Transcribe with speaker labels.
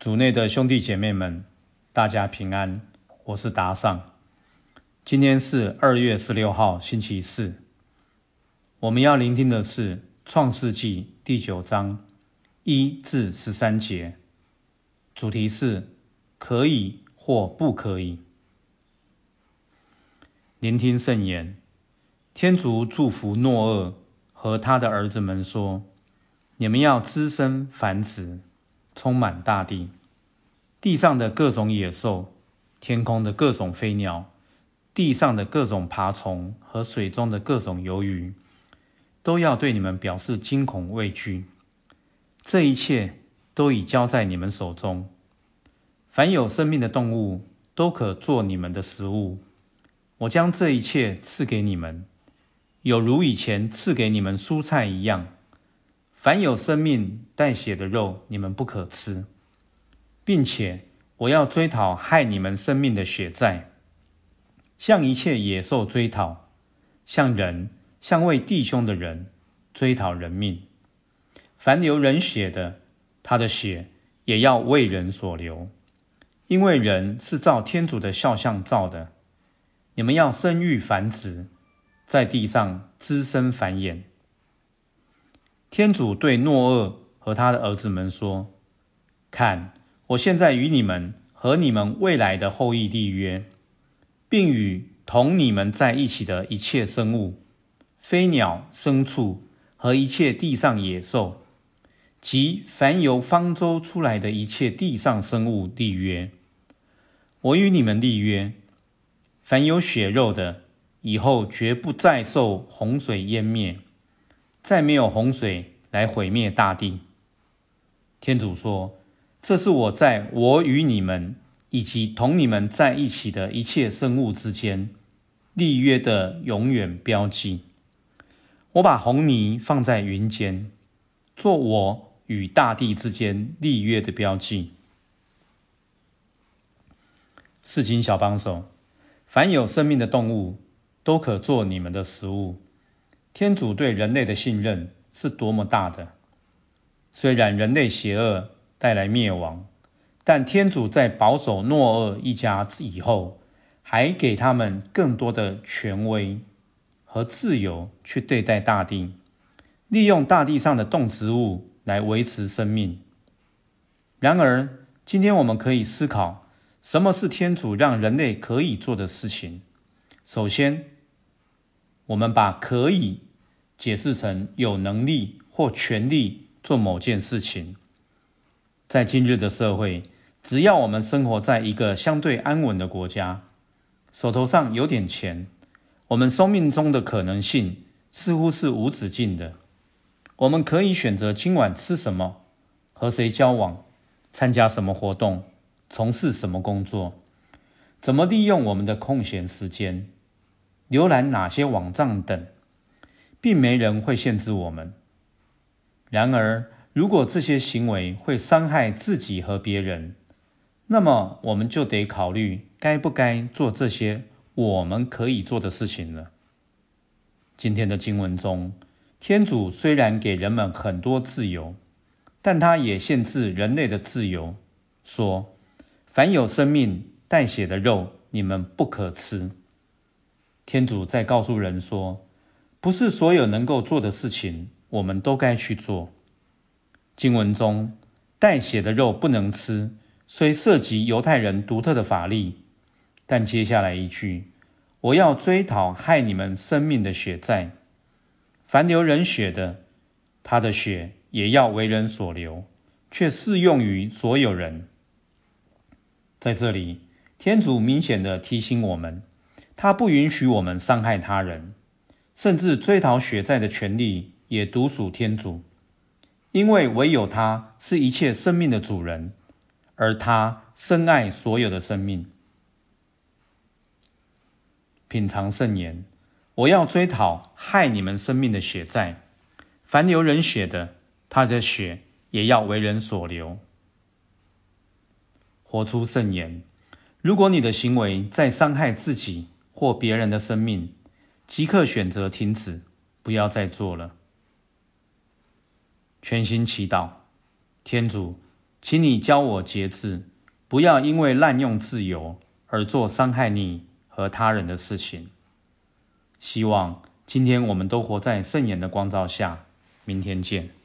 Speaker 1: 主内的兄弟姐妹们，大家平安，我是达尚。今天是二月十六号，星期四。我们要聆听的是《创世纪》第九章一至十三节，主题是可以或不可以。聆听圣言，天主祝福诺厄和他的儿子们说：“你们要滋生繁殖。”充满大地，地上的各种野兽，天空的各种飞鸟，地上的各种爬虫和水中的各种游鱼，都要对你们表示惊恐畏惧。这一切都已交在你们手中。凡有生命的动物都可做你们的食物。我将这一切赐给你们，有如以前赐给你们蔬菜一样。凡有生命带血的肉，你们不可吃，并且我要追讨害你们生命的血债，向一切野兽追讨，向人，向为弟兄的人追讨人命。凡流人血的，他的血也要为人所流，因为人是照天主的肖像造的。你们要生育繁殖，在地上滋生繁衍。天主对诺厄和他的儿子们说：“看，我现在与你们和你们未来的后裔立约，并与同你们在一起的一切生物、飞鸟、牲畜和一切地上野兽，及凡由方舟出来的一切地上生物立约。我与你们立约，凡有血肉的，以后绝不再受洪水淹灭。”再没有洪水来毁灭大地。天主说：“这是我在我与你们以及同你们在一起的一切生物之间立约的永远标记。我把红泥放在云间，做我与大地之间立约的标记。”圣经小帮手，凡有生命的动物都可做你们的食物。天主对人类的信任是多么大的！虽然人类邪恶带来灭亡，但天主在保守诺厄一家以后，还给他们更多的权威和自由去对待大地，利用大地上的动植物来维持生命。然而，今天我们可以思考，什么是天主让人类可以做的事情？首先，我们把可以解释成有能力或权力做某件事情。在今日的社会，只要我们生活在一个相对安稳的国家，手头上有点钱，我们生命中的可能性似乎是无止境的。我们可以选择今晚吃什么，和谁交往，参加什么活动，从事什么工作，怎么利用我们的空闲时间。浏览哪些网站等，并没人会限制我们。然而，如果这些行为会伤害自己和别人，那么我们就得考虑该不该做这些我们可以做的事情了。今天的经文中，天主虽然给人们很多自由，但他也限制人类的自由，说：“凡有生命带血的肉，你们不可吃。”天主在告诉人说：“不是所有能够做的事情，我们都该去做。”经文中带血的肉不能吃，虽涉及犹太人独特的法律，但接下来一句：“我要追讨害你们生命的血债。凡流人血的，他的血也要为人所流，却适用于所有人。”在这里，天主明显的提醒我们。他不允许我们伤害他人，甚至追讨血债的权利也独属天主，因为唯有他是一切生命的主人，而他深爱所有的生命。品尝圣言，我要追讨害你们生命的血债，凡流人血的，他的血也要为人所流。活出圣言，如果你的行为在伤害自己，或别人的生命，即刻选择停止，不要再做了。全心祈祷，天主，请你教我节制，不要因为滥用自由而做伤害你和他人的事情。希望今天我们都活在圣言的光照下。明天见。